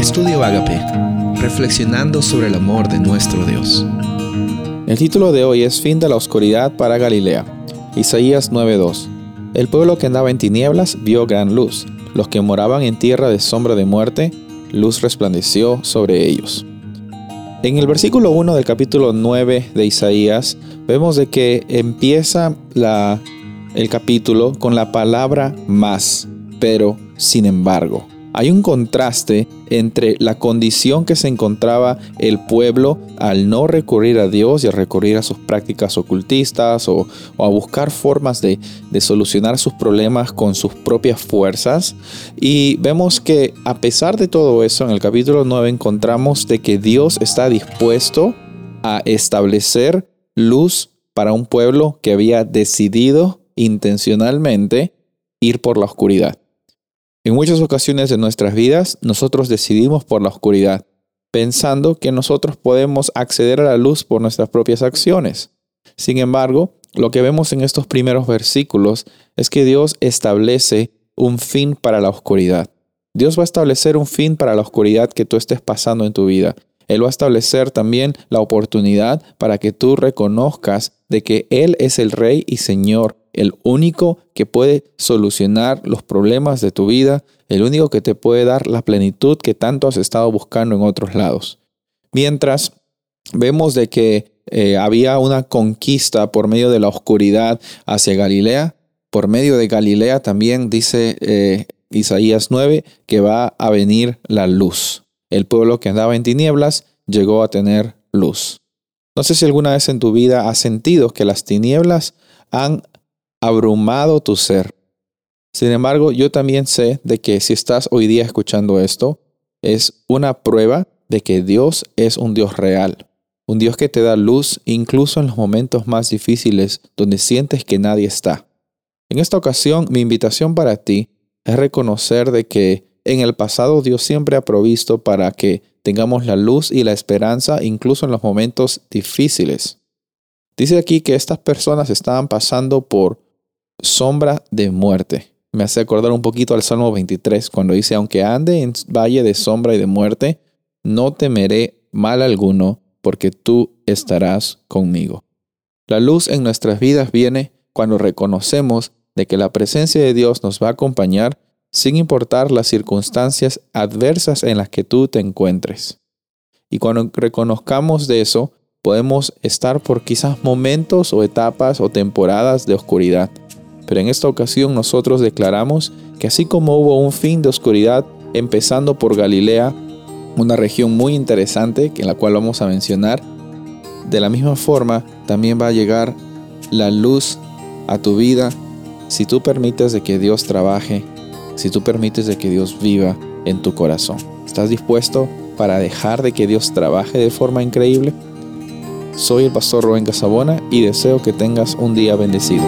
Estudio Agape, reflexionando sobre el amor de nuestro Dios. El título de hoy es Fin de la oscuridad para Galilea. Isaías 9:2. El pueblo que andaba en tinieblas vio gran luz. Los que moraban en tierra de sombra de muerte, luz resplandeció sobre ellos. En el versículo 1 del capítulo 9 de Isaías vemos de que empieza el capítulo con la palabra más, pero sin embargo. Hay un contraste entre la condición que se encontraba el pueblo al no recurrir a Dios y a recurrir a sus prácticas ocultistas o, a buscar formas de, solucionar sus problemas con sus propias fuerzas. Y vemos que a pesar de todo eso, en el capítulo 9 encontramos de que Dios está dispuesto a establecer luz para un pueblo que había decidido intencionalmente ir por la oscuridad. En muchas ocasiones de nuestras vidas nosotros decidimos por la oscuridad, pensando que nosotros podemos acceder a la luz por nuestras propias acciones. Sin embargo, lo que vemos en estos primeros versículos es que Dios establece un fin para la oscuridad. Dios va a establecer un fin para la oscuridad que tú estés pasando en tu vida. Él va a establecer también la oportunidad para que tú reconozcas de que Él es el Rey y Señor el único que puede solucionar los problemas de tu vida, el único que te puede dar la plenitud que tanto has estado buscando en otros lados. Mientras vemos de que eh, había una conquista por medio de la oscuridad hacia Galilea, por medio de Galilea también dice eh, Isaías 9 que va a venir la luz. El pueblo que andaba en tinieblas llegó a tener luz. No sé si alguna vez en tu vida has sentido que las tinieblas han abrumado tu ser. Sin embargo, yo también sé de que si estás hoy día escuchando esto, es una prueba de que Dios es un Dios real, un Dios que te da luz incluso en los momentos más difíciles donde sientes que nadie está. En esta ocasión, mi invitación para ti es reconocer de que en el pasado Dios siempre ha provisto para que tengamos la luz y la esperanza incluso en los momentos difíciles. Dice aquí que estas personas estaban pasando por sombra de muerte. Me hace acordar un poquito al Salmo 23, cuando dice, aunque ande en valle de sombra y de muerte, no temeré mal alguno, porque tú estarás conmigo. La luz en nuestras vidas viene cuando reconocemos de que la presencia de Dios nos va a acompañar sin importar las circunstancias adversas en las que tú te encuentres. Y cuando reconozcamos de eso, podemos estar por quizás momentos o etapas o temporadas de oscuridad. Pero en esta ocasión nosotros declaramos que así como hubo un fin de oscuridad empezando por Galilea, una región muy interesante en la cual vamos a mencionar, de la misma forma también va a llegar la luz a tu vida si tú permites de que Dios trabaje, si tú permites de que Dios viva en tu corazón. ¿Estás dispuesto para dejar de que Dios trabaje de forma increíble? Soy el pastor Rubén Casabona y deseo que tengas un día bendecido.